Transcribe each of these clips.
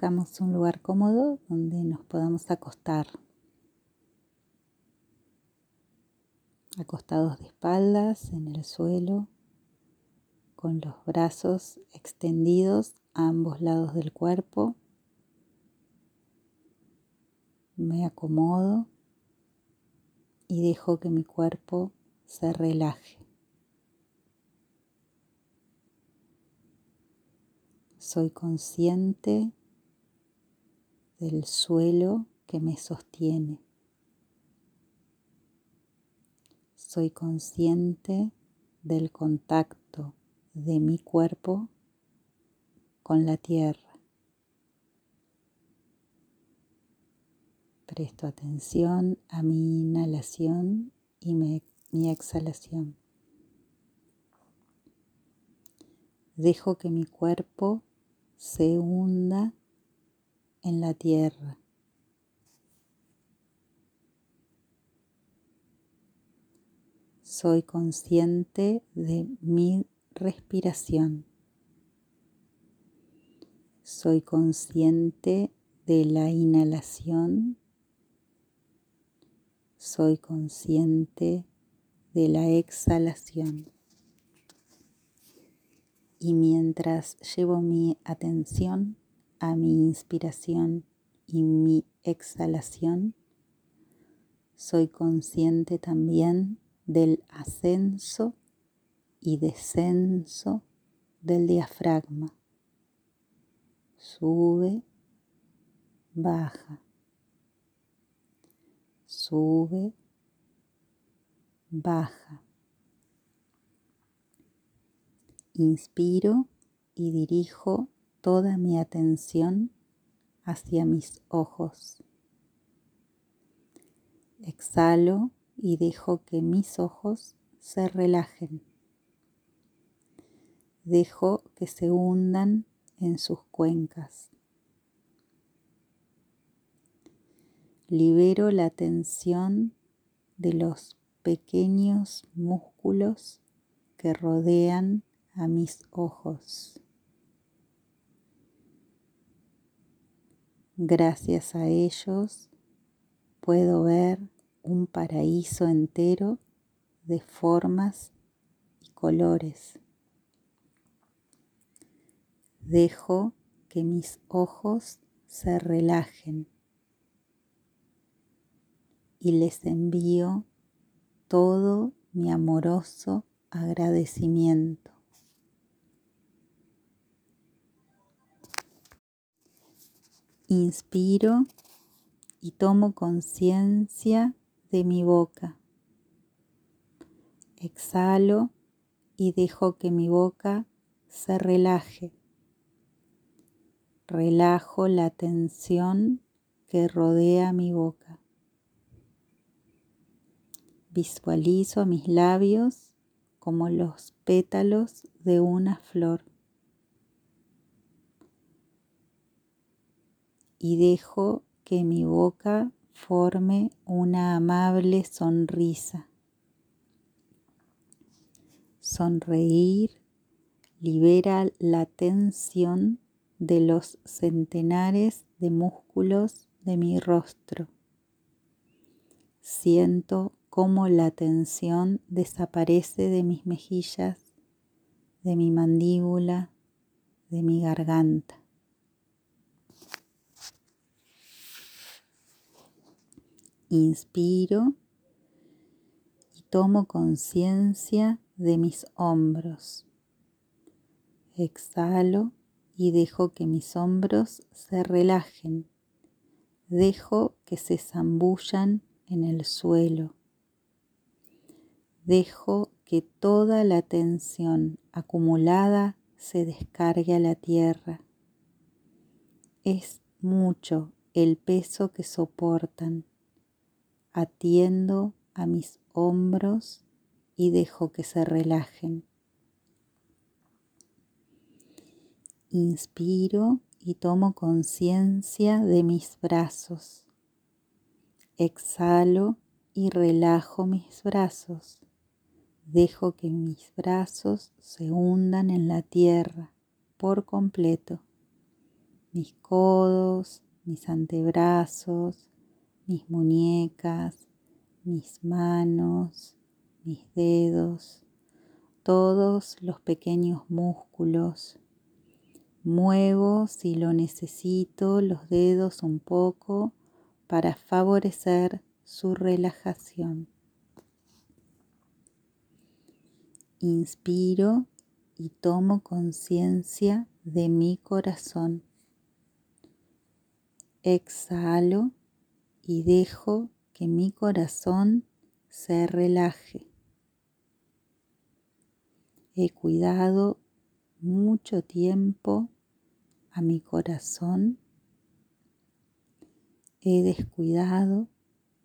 buscamos un lugar cómodo donde nos podamos acostar. Acostados de espaldas en el suelo, con los brazos extendidos a ambos lados del cuerpo. Me acomodo y dejo que mi cuerpo se relaje. Soy consciente del suelo que me sostiene. Soy consciente del contacto de mi cuerpo con la tierra. Presto atención a mi inhalación y mi, exhalación. Dejo que mi cuerpo se hunda en la tierra. Soy consciente de mi respiración. Soy consciente de la inhalación. Soy consciente de la exhalación y mientras llevo mi atención a mi inspiración y mi exhalación, soy consciente también del ascenso y descenso del diafragma. Sube, baja, sube, baja. Inspiro y dirijo toda mi atención hacia mis ojos. Exhalo y dejo que mis ojos se relajen. Dejo que se hundan en sus cuencas. Libero la tensión de los pequeños músculos que rodean a mis ojos. Gracias a ellos puedo ver un paraíso entero de formas y colores. Dejo que mis ojos se relajen y les envío todo mi amoroso agradecimiento. Inspiro y tomo conciencia de mi boca. Exhalo y dejo que mi boca se relaje. Relajo la tensión que rodea mi boca. Visualizo mis labios como los pétalos de una flor. Y dejo que mi boca forme una amable sonrisa. Sonreír libera la tensión de los centenares de músculos de mi rostro. Siento cómo la tensión desaparece de mis mejillas, de mi mandíbula, de mi garganta. Inspiro y tomo conciencia de mis hombros. Exhalo y dejo que mis hombros se relajen. Dejo que se zambullan en el suelo. Dejo que toda la tensión acumulada se descargue a la tierra. Es mucho el peso que soportan atiendo a mis hombros y dejo que se relajen. Inspiro y tomo conciencia de mis brazos. Exhalo y relajo mis brazos. Dejo que mis brazos se hundan en la tierra por completo. mis codos, mis antebrazos, mis muñecas, mis manos, mis dedos, todos los pequeños músculos. Muevo si lo necesito los dedos un poco para favorecer su relajación. Inspiro y tomo conciencia de mi corazón. Exhalo y dejo que mi corazón se relaje. He cuidado mucho tiempo a mi corazón. He descuidado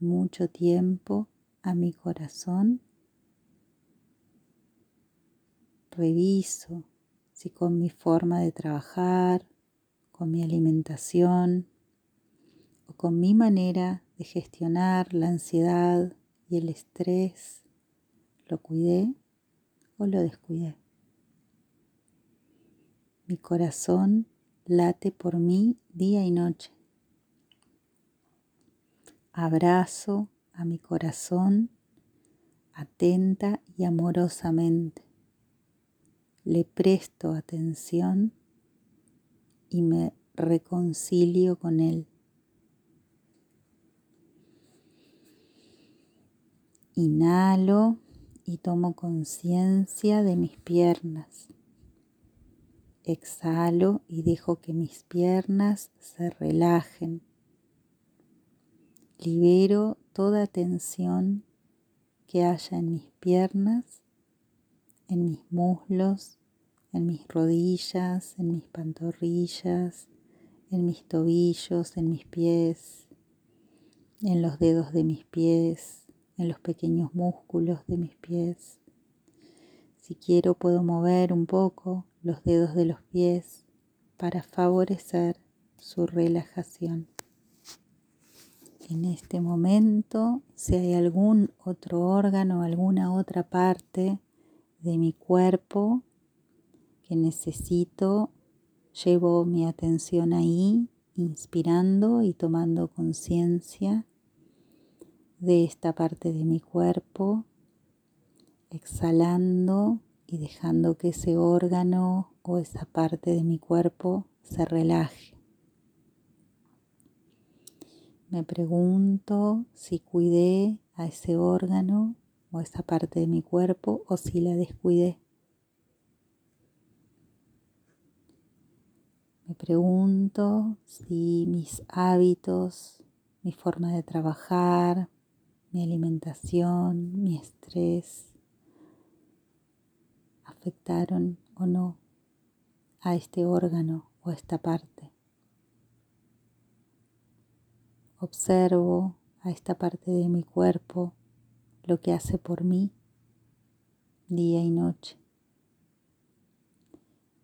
mucho tiempo a mi corazón. Reviso si con mi forma de trabajar, con mi alimentación con mi manera de gestionar la ansiedad y el estrés, lo cuidé o lo descuidé. Mi corazón late por mí día y noche. Abrazo a mi corazón atenta y amorosamente. Le presto atención y me reconcilio con él. Inhalo y tomo conciencia de mis piernas. Exhalo y dejo que mis piernas se relajen. Libero toda tensión que haya en mis piernas, en mis muslos, en mis rodillas, en mis pantorrillas, en mis tobillos, en mis pies, en los dedos de mis pies, en los pequeños músculos de mis pies. Si quiero puedo mover un poco los dedos de los pies para favorecer su relajación. En este momento, si hay algún otro órgano, alguna otra parte de mi cuerpo que necesito, llevo mi atención ahí, inspirando y tomando conciencia de esta parte de mi cuerpo, exhalando y dejando que ese órgano o esa parte de mi cuerpo se relaje. Me pregunto si cuidé a ese órgano o esa parte de mi cuerpo o si la descuidé. Me pregunto si mis hábitos, mi forma de trabajar, mi alimentación, mi estrés, afectaron o no a este órgano o a esta parte. Observo a esta parte de mi cuerpo lo que hace por mí día y noche.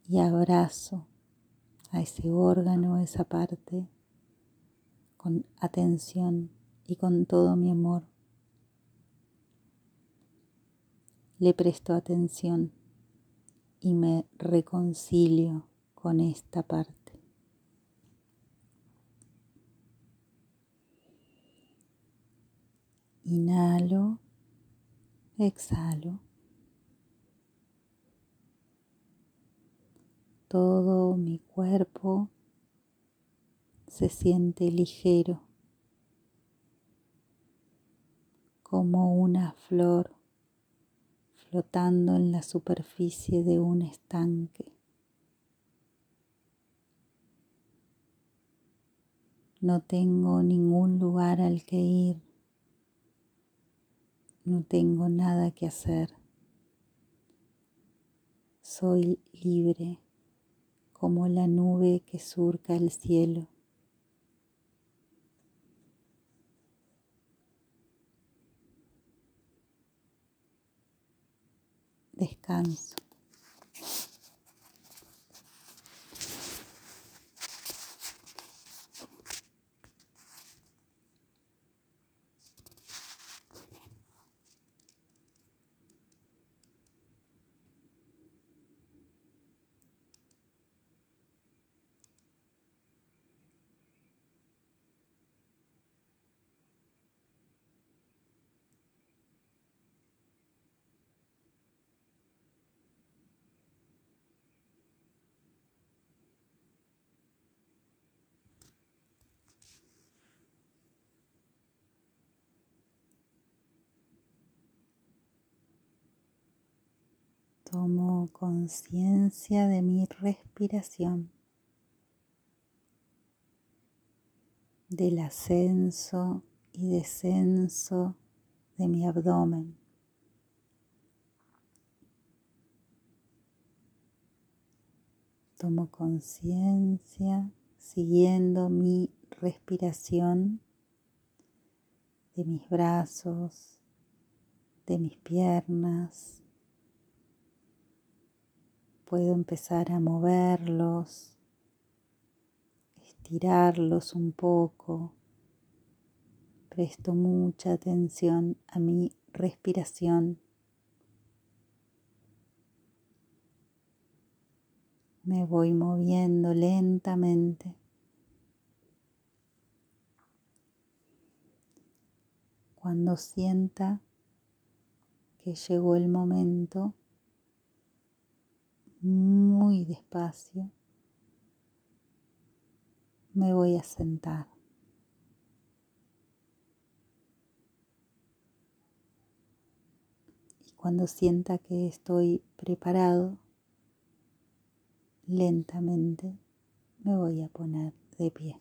Y abrazo a ese órgano, a esa parte, con atención y con todo mi amor. Le presto atención y me reconcilio con esta parte. Inhalo, exhalo. Todo mi cuerpo se siente ligero, como una flor flotando en la superficie de un estanque. No tengo ningún lugar al que ir. No tengo nada que hacer. Soy libre como la nube que surca el cielo. Descanso. Tomo conciencia de mi respiración, del ascenso y descenso de mi abdomen. Tomo conciencia siguiendo mi respiración de mis brazos, de mis piernas. Puedo empezar a moverlos, estirarlos un poco. Presto mucha atención a mi respiración. Me voy moviendo lentamente. Cuando sienta que llegó el momento, muy despacio, me voy a sentar. Y cuando sienta que estoy preparado, lentamente me voy a poner de pie.